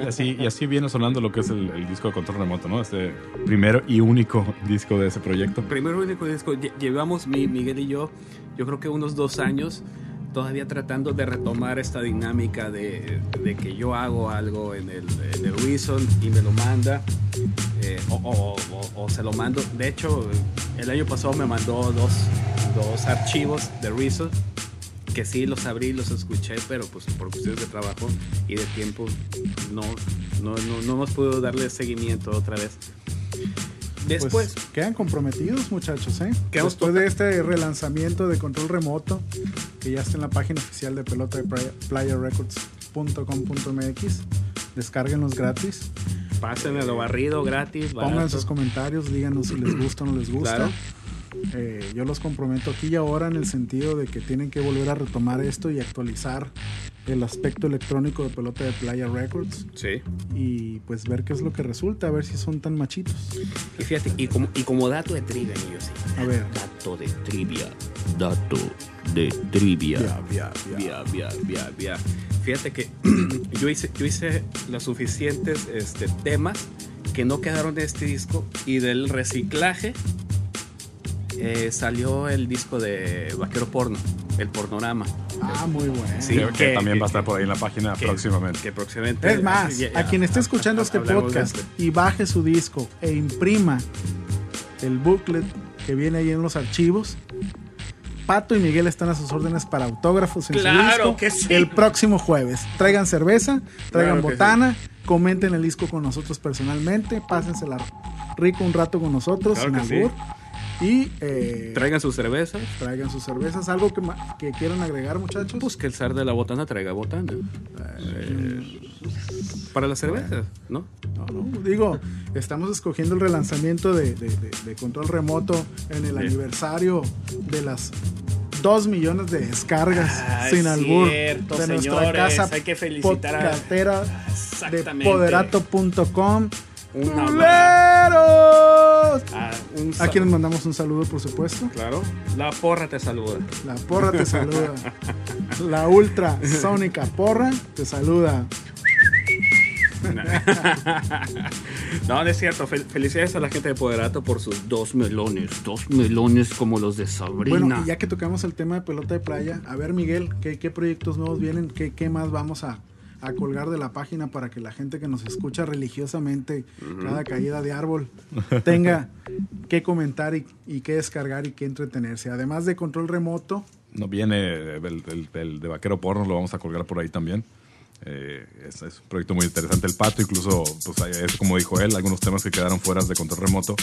Y así, y así viene sonando lo que es el, el disco de control remoto, ¿no? Este primero y único disco de ese proyecto. Primero único disco, lle- llevamos mi- Miguel y yo, yo creo que unos dos años todavía tratando de retomar esta dinámica de, de que yo hago algo en el, en el Reason y me lo manda eh, o, o- o- o se lo mando. De hecho, el año pasado me mandó dos, dos archivos de Reason que sí los abrí, los escuché, pero pues por cuestiones de trabajo y de tiempo no, no, no, no hemos podido darle seguimiento otra vez. Después, Pues, quedan comprometidos, muchachos, ¿eh? Después de este relanzamiento de control remoto, que ya está en la página oficial de pelota de playarecords.com.mx, descárguenlos gratis. Pásenme lo barrido gratis. Pongan sus comentarios, díganos si les gusta o no les gusta. Claro. Eh, yo los comprometo aquí y ahora en el sentido de que tienen que volver a retomar esto y actualizar el aspecto electrónico de pelota de Playa Records Sí. y pues ver qué es lo que resulta, a ver si son tan machitos. Y fíjate, y como, y como dato de trivia, yo sí. A ver. Dato de trivia. Dato de trivia. Ya, ya, ya. Via, via, via, via. Fíjate que yo hice, yo hice los suficientes este, temas que no quedaron de este disco y del reciclaje eh, salió el disco de Vaquero Porno, el Pornorama. Ah, muy bueno. Sí. que, que que- también que- va a estar por ahí en la página que- próximamente. Que próximamente. Es más, ya- a quien esté ha- escuchando ha- este de podcast este. y baje su disco e imprima el booklet que viene ahí en los archivos, Pato y Miguel están a sus órdenes para autógrafos en Claro su disco que sí. el próximo jueves. Traigan cerveza, traigan Claro botana, comenten el disco con nosotros personalmente, pásensela rico un rato con nosotros, Claro sin albur. Y eh, Traigan sus cervezas. traigan sus cervezas. ¿Algo que, ma- que quieran agregar, muchachos? Pues que el zar de la botana traiga botana. Eh, para las cervezas, ¿no? No, no, digo, estamos escogiendo el relanzamiento de, de- de- de control remoto en el Sí. aniversario de las 2 millones de descargas Ah, sin albur cierto, de nuestra señores, casa hay que felicitar a- de poderato.com. ¡Culeros! Ah, A quienes mandamos un saludo, por supuesto. Claro. La porra te saluda. La porra te saluda. La ultra sónica porra te saluda. no, no es cierto. Fel- felicidades a la gente de Poderato por sus dos melones. Dos melones como los de Sabrina. Bueno, y ya que tocamos el tema de pelota de playa, a ver Miguel, ¿qué, qué proyectos nuevos vienen? ¿Qué, qué más vamos a, a colgar de la página para que la gente que nos escucha religiosamente cada caída de árbol tenga que comentar y, y que descargar y que entretenerse? Además de control remoto, No viene el, el- el de Vaquero Porno, lo vamos a colgar por ahí también. Eh, es, es un proyecto muy interesante. El pato, incluso, pues es como dijo él, algunos temas que quedaron fuera de control remoto.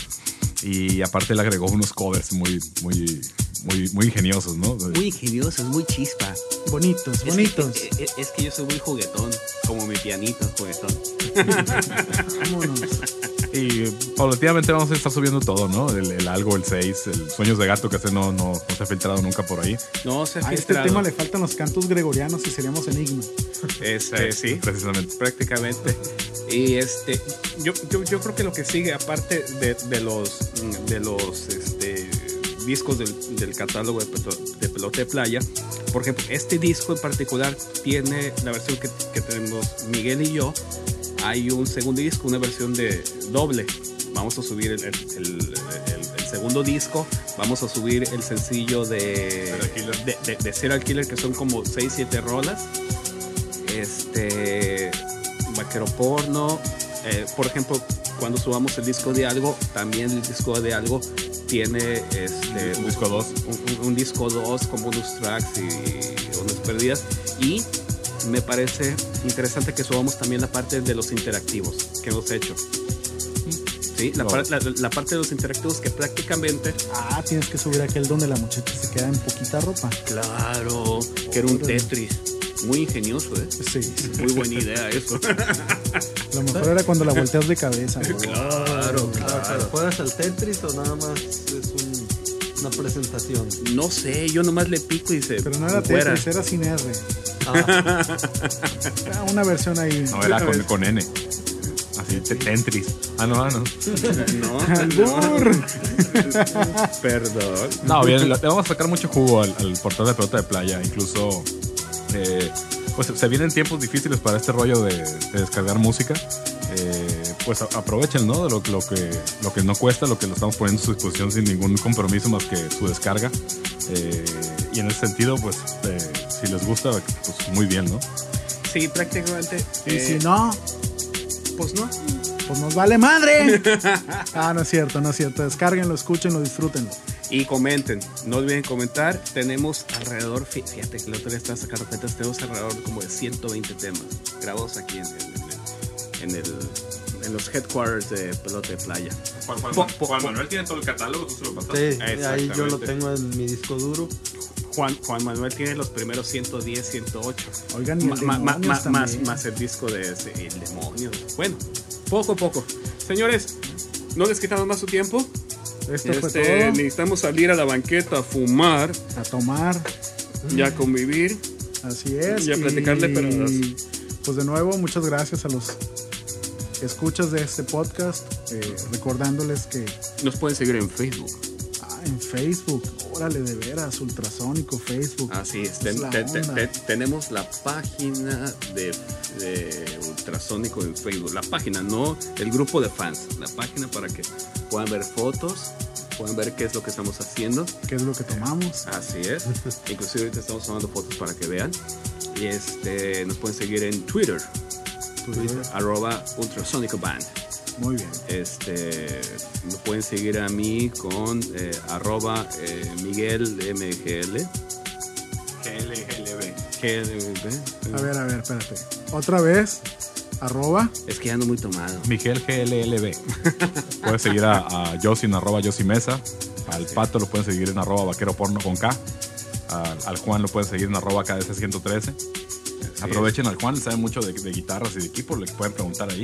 Y aparte le agregó unos covers muy, muy, muy, muy ingeniosos, ¿no? Muy ingeniosos, muy chispa. bonitos, bonitos. Es, es- es que yo soy muy juguetón, como mi pianito juguetón. Vámonos. Y paulatinamente vamos a estar subiendo todo, ¿no? El, el algo, el 6, el sueños de gato, que ese no, no, no se ha filtrado nunca por ahí. No, se ha A este filtrado. tema le faltan los cantos gregorianos y seríamos enigma. Este, sí, Precisamente. prácticamente. Y este, yo, yo, yo creo que lo que sigue, aparte de, de los, de los este, discos del, del catálogo de, de pelota de playa, por ejemplo, este disco en particular tiene la versión que, que tenemos Miguel y yo. Hay un segundo disco, una versión de doble. Vamos a subir el, el- el- el- segundo disco. Vamos a subir el sencillo de Serial Killer. de, de, de Serial Killer, que son como 6-7 rolas este vaquero porno eh, por ejemplo cuando subamos el disco de algo también el disco de algo tiene este Un disco 2. un, un- un disco 2 con bonus tracks y unas perdidas y me parece interesante que subamos también la parte de los interactivos que hemos hecho Sí, la, par- la- la parte de los interactivos que prácticamente Ah, tienes que subir aquel donde la muchacha se queda en poquita ropa. claro que era un Tetris muy ingenioso ¿eh? Sí, sí. muy buena idea eso Lo mejor era cuando la volteas de cabeza. claro Claro. ¿Juegas al Tetris o nada más es un- una presentación? No sé, yo nomás le pico y se. Pero no era fuera. Tetris, era sin R. Ah, una versión ahí. No, era con, con N. Así Sí, te- Tetris. Ah, no, ah, no. No, Albur. Perdón. No, bien, le vamos a sacar mucho jugo al, al portal de pelota de playa. Incluso, eh, pues se vienen tiempos difíciles para este rollo de, de descargar música. Eh, pues aprovechen, ¿no? De lo, lo que, lo que no cuesta, lo que lo estamos poniendo a su disposición sin ningún compromiso más que su descarga. Eh, y en ese sentido, pues, eh, si les gusta, pues muy bien, ¿no? Sí, prácticamente. Y eh, si no, pues no. pues nos vale madre. Ah, no es cierto, no es cierto. Descárguenlo, escúchenlo, disfrútenlo. Y comenten, no olviden comentar. Tenemos alrededor, fí- fíjate que el otro día estaba sacando cuentas, tenemos alrededor como de 120 temas grabados aquí en, en- en el, en los headquarters de Pelota de Playa. Po- po- Manuel tiene todo el catálogo, tú se lo Sí, ahí yo lo tengo en mi disco duro. Juan, Juan Manuel tiene los primeros 110, 108. Oigan, el Ma- ma- Demonios ma- más, el disco de El Demonio. Bueno, poco a poco. Señores, no les quitamos más su tiempo. Esto fue Este, todo. necesitamos salir a la banqueta a fumar A tomar. y a convivir. Así es. Y a platicarle, pero- Pues de nuevo, muchas gracias a los escuchas de este podcast. eh, recordándoles que Nos pueden seguir en Facebook. En Facebook, órale, de veras, ultrasónico, Facebook. Así es. Ten- tenemos la página de, de Ultrasónico en Facebook. La página, no el grupo de fans. La página para que puedan ver fotos, puedan ver qué es lo que estamos haciendo. ¿Qué es lo que tomamos? Así es. Inclusive ahorita estamos tomando fotos para que vean. Y este nos pueden seguir en Twitter, arroba Ultrasónico Band. Muy bien. Este, me pueden seguir a mí con eh, arroba eh, Miguel MGL. GLGLB. GLB. A ver, a ver, espérate. Otra vez, arroba. Es que ya ando muy tomado. Miguel GLLB. pueden seguir a, a arroba Yosin Mesa. Al. Pato lo pueden seguir en arroba vaquero porno con K. Al, al Juan lo pueden seguir en arroba KDC113. Aprovechen al Juan, sabe mucho de, guitarras y de equipo, le pueden preguntar ahí.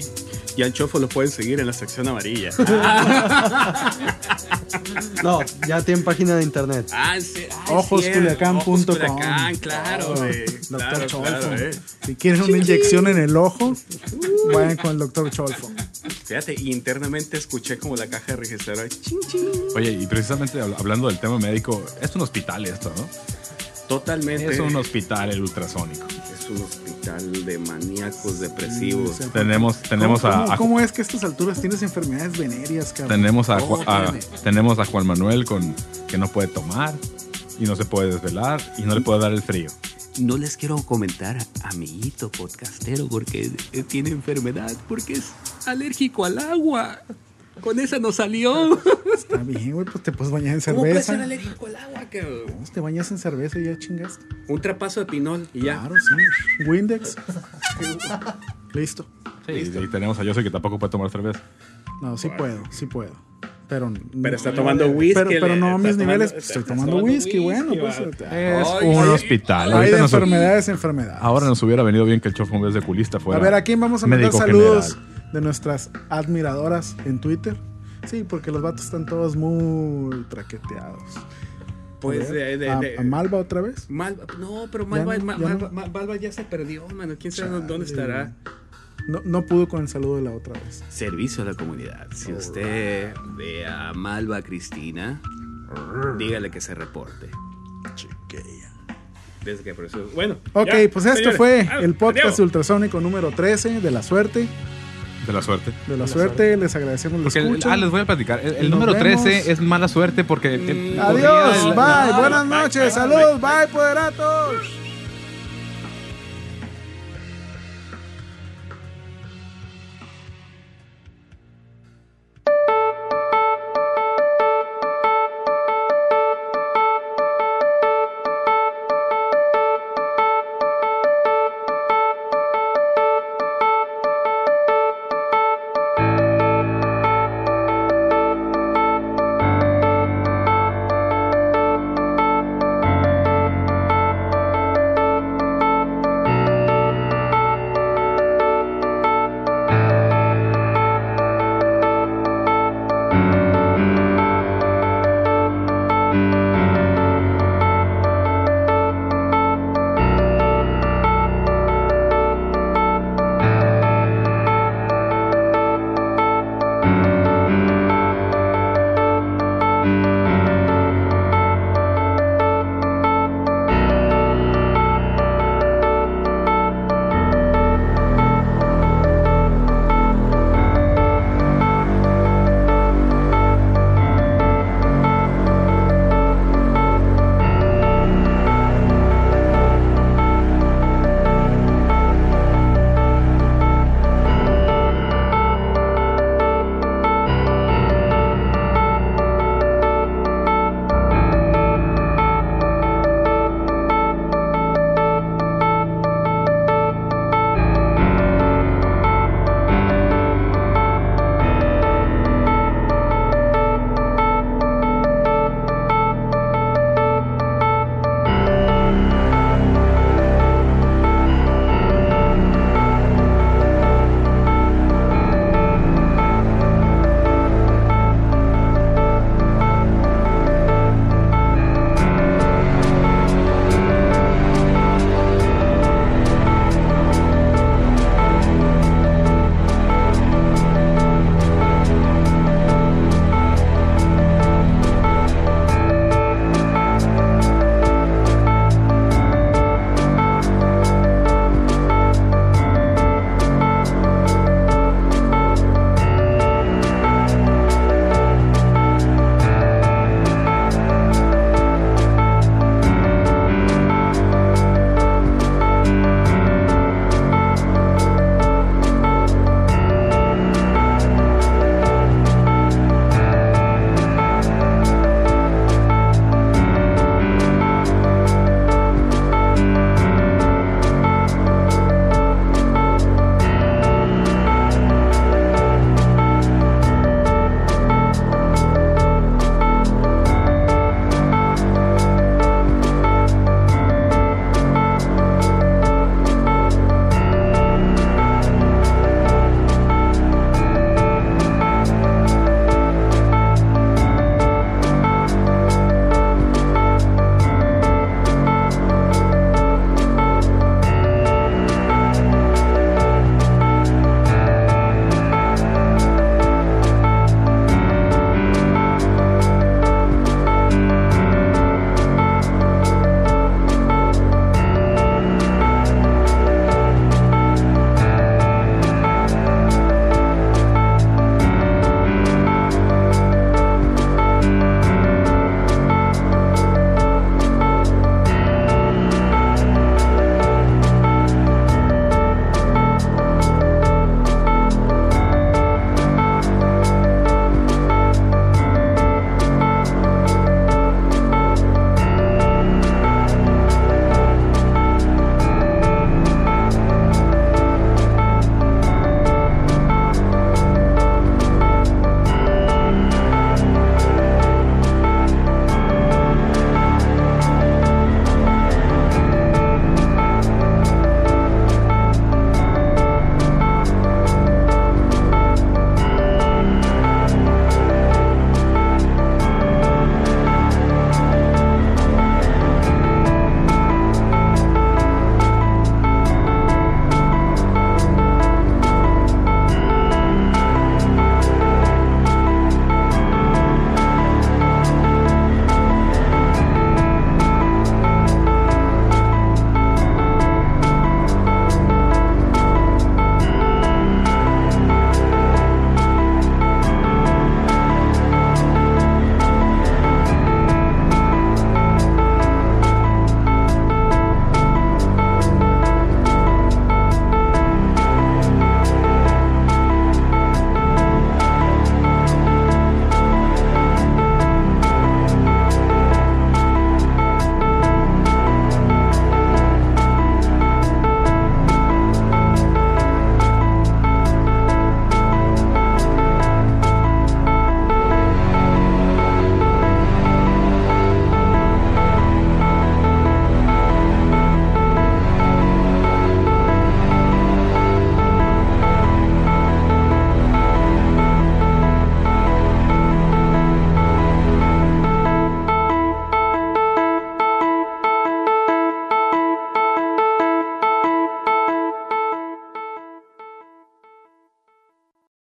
Y al Chofo lo pueden seguir en la sección amarilla. no, ya tiene página de internet. Ah, sí, Ojosculiacán.com. Oh, claro. Doctor Cholfo. Eh. Si quieren una inyección en el ojo, uh. vayan con el doctor Cholfo. Fíjate, internamente escuché como la caja de registradora. Oye, y precisamente hablando del tema médico, es un hospital esto, ¿no? Totalmente. Es un hospital el ultrasónico. Es un hospital de maníacos depresivos. Sí. Tenemos, tenemos ¿Cómo, a, cómo- a- cómo es que a estas alturas tienes enfermedades venéreas, cabrón? tenemos a, Oh, a- tenemos a Juan Manuel con que no puede tomar y no se puede desvelar y no le puede dar el frío. No les quiero comentar, amiguito podcastero, porque eh, tiene enfermedad, porque es alérgico al agua. Con esa no salió. Está bien, güey, pues te puedes bañar en ¿Cómo puede cerveza. ser alérgico al agua, cabrón? Pues te bañas en cerveza y ya chingaste. Un trapazo de pinol y ya. Claro, sí. Windex. Listo. Sí, y, y tenemos a Jose que tampoco puede tomar cerveza. No, sí puedo, sí puedo. Pero, Pero está tomando whisky. Pero, no a mis tomando- niveles. está- pues, estoy tomando whisky, bueno, pues. Es Ay, un ay, hospital. Hay nos- enfermedades, enfermedades. ahora nos hubiera venido bien que el chofo en vez de culista fuera. A ver, ¿a quién vamos a mandar saludos general. De nuestras admiradoras en Twitter? Sí, porque los vatos están todos muy traqueteados. Pues A de, ¿A, de- a Malva otra vez? Malva- no, pero Malva, no, ya Malva, no. Ma- Malva ya se perdió, mano. ¿Quién sabe Chale. dónde estará? No, no pudo con el saludo de la otra vez. Servicio a la comunidad. Si usted ve a Malva Cristina, dígale que se reporte. Desde que apareció. Bueno. Ok, ya, pues esto fue Ah, el podcast adiós. ultrasónico número 13 de la suerte. De la suerte. De la suerte, les agradecemos Porque el- ah, les voy a platicar. El, el número vemos. 13 es mala suerte porque. el- Adiós, corría bye, el- buenas noches, saludos, bye, poderatos.